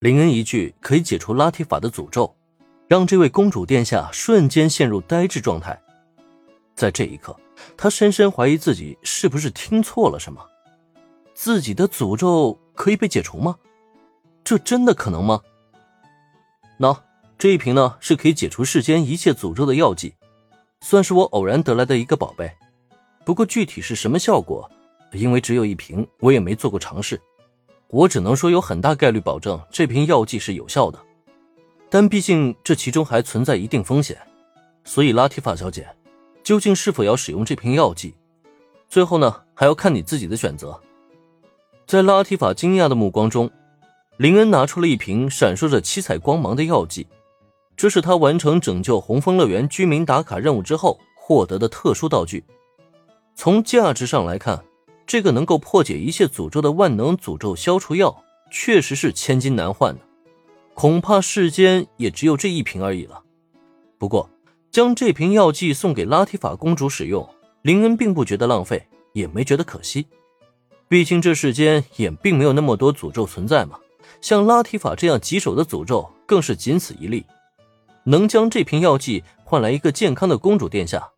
林恩一句可以解除拉提法的诅咒，让这位公主殿下瞬间陷入呆滞状态。在这一刻，他深深怀疑自己是不是听错了什么。自己的诅咒可以被解除吗？这真的可能吗？喏，这一瓶呢是可以解除世间一切诅咒的药剂，算是我偶然得来的一个宝贝。不过具体是什么效果，因为只有一瓶，我也没做过尝试。我只能说有很大概率保证这瓶药剂是有效的，但毕竟这其中还存在一定风险，所以拉提法小姐，究竟是否要使用这瓶药剂，最后呢还要看你自己的选择。在拉提法惊讶的目光中，林恩拿出了一瓶闪烁着七彩光芒的药剂，这是他完成拯救红枫乐园居民打卡任务之后获得的特殊道具。从价值上来看。这个能够破解一切诅咒的万能诅咒消除药，确实是千金难换的，恐怕世间也只有这一瓶而已了。不过，将这瓶药剂送给拉提法公主使用，林恩并不觉得浪费，也没觉得可惜。毕竟这世间也并没有那么多诅咒存在嘛，像拉提法这样棘手的诅咒更是仅此一例。能将这瓶药剂换来一个健康的公主殿下，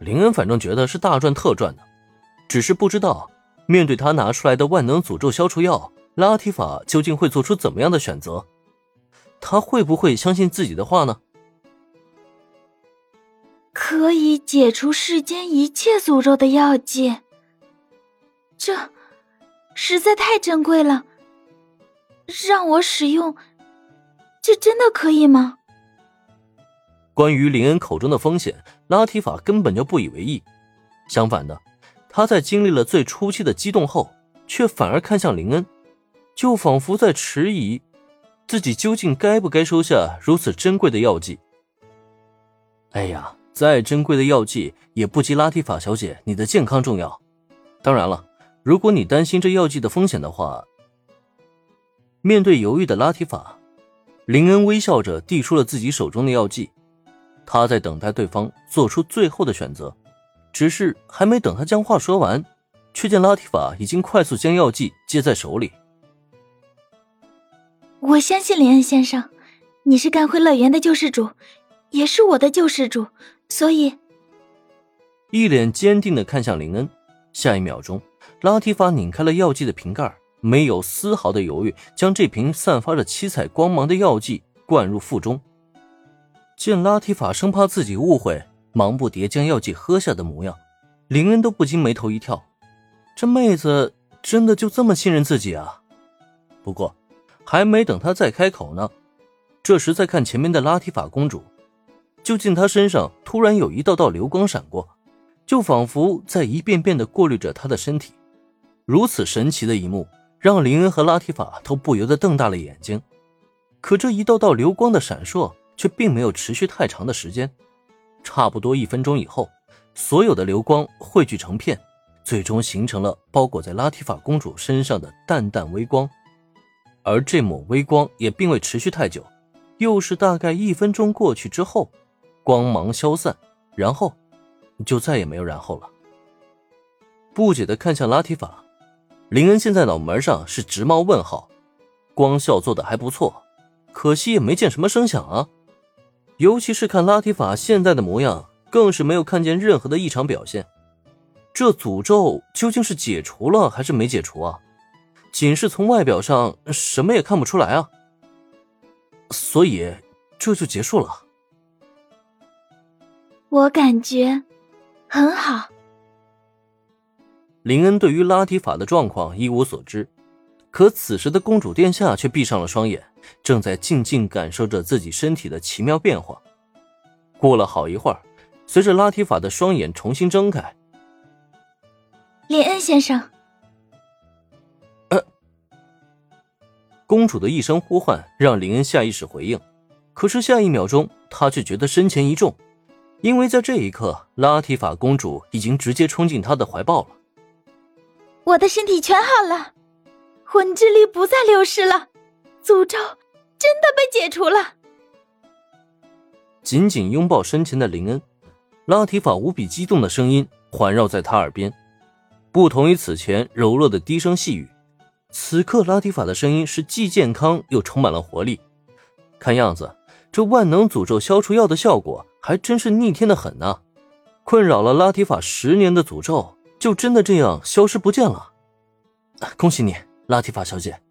林恩反正觉得是大赚特赚的。只是不知道，面对他拿出来的万能诅咒消除药，拉提法究竟会做出怎么样的选择？他会不会相信自己的话呢？可以解除世间一切诅咒的药剂，这实在太珍贵了。让我使用，这真的可以吗？关于林恩口中的风险，拉提法根本就不以为意，相反的。他在经历了最初期的激动后，却反而看向林恩，就仿佛在迟疑，自己究竟该不该收下如此珍贵的药剂。哎呀，再珍贵的药剂也不及拉提法小姐你的健康重要。当然了，如果你担心这药剂的风险的话，面对犹豫的拉提法，林恩微笑着递出了自己手中的药剂，他在等待对方做出最后的选择。只是还没等他将话说完，却见拉提法已经快速将药剂接在手里。我相信林恩先生，你是干辉乐园的救世主，也是我的救世主，所以一脸坚定的看向林恩。下一秒钟，拉提法拧开了药剂的瓶盖，没有丝毫的犹豫，将这瓶散发着七彩光芒的药剂灌入腹中。见拉提法生怕自己误会。忙不迭将药剂喝下的模样，林恩都不禁眉头一跳。这妹子真的就这么信任自己啊？不过，还没等他再开口呢，这时再看前面的拉提法公主，就见她身上突然有一道道流光闪过，就仿佛在一遍遍的过滤着她的身体。如此神奇的一幕，让林恩和拉提法都不由得瞪大了眼睛。可这一道道流光的闪烁，却并没有持续太长的时间。差不多一分钟以后，所有的流光汇聚成片，最终形成了包裹在拉提法公主身上的淡淡微光。而这抹微光也并未持续太久，又是大概一分钟过去之后，光芒消散，然后就再也没有然后了。不解的看向拉提法，林恩现在脑门上是直冒问号。光效做的还不错，可惜也没见什么声响啊。尤其是看拉提法现在的模样，更是没有看见任何的异常表现。这诅咒究竟是解除了还是没解除啊？仅是从外表上什么也看不出来啊。所以这就结束了。我感觉很好。林恩对于拉提法的状况一无所知，可此时的公主殿下却闭上了双眼。正在静静感受着自己身体的奇妙变化。过了好一会儿，随着拉提法的双眼重新睁开，林恩先生，呃，公主的一声呼唤让林恩下意识回应，可是下一秒钟，他却觉得身前一重，因为在这一刻，拉提法公主已经直接冲进他的怀抱了。我的身体全好了，魂之力不再流失了。诅咒真的被解除了。紧紧拥抱身前的林恩，拉提法无比激动的声音环绕在他耳边，不同于此前柔弱的低声细语，此刻拉提法的声音是既健康又充满了活力，看样子这万能诅咒消除药的效果还真是逆天的很呢。困扰了拉提法十年的诅咒，就真的这样消失不见了。恭喜你，拉提法小姐。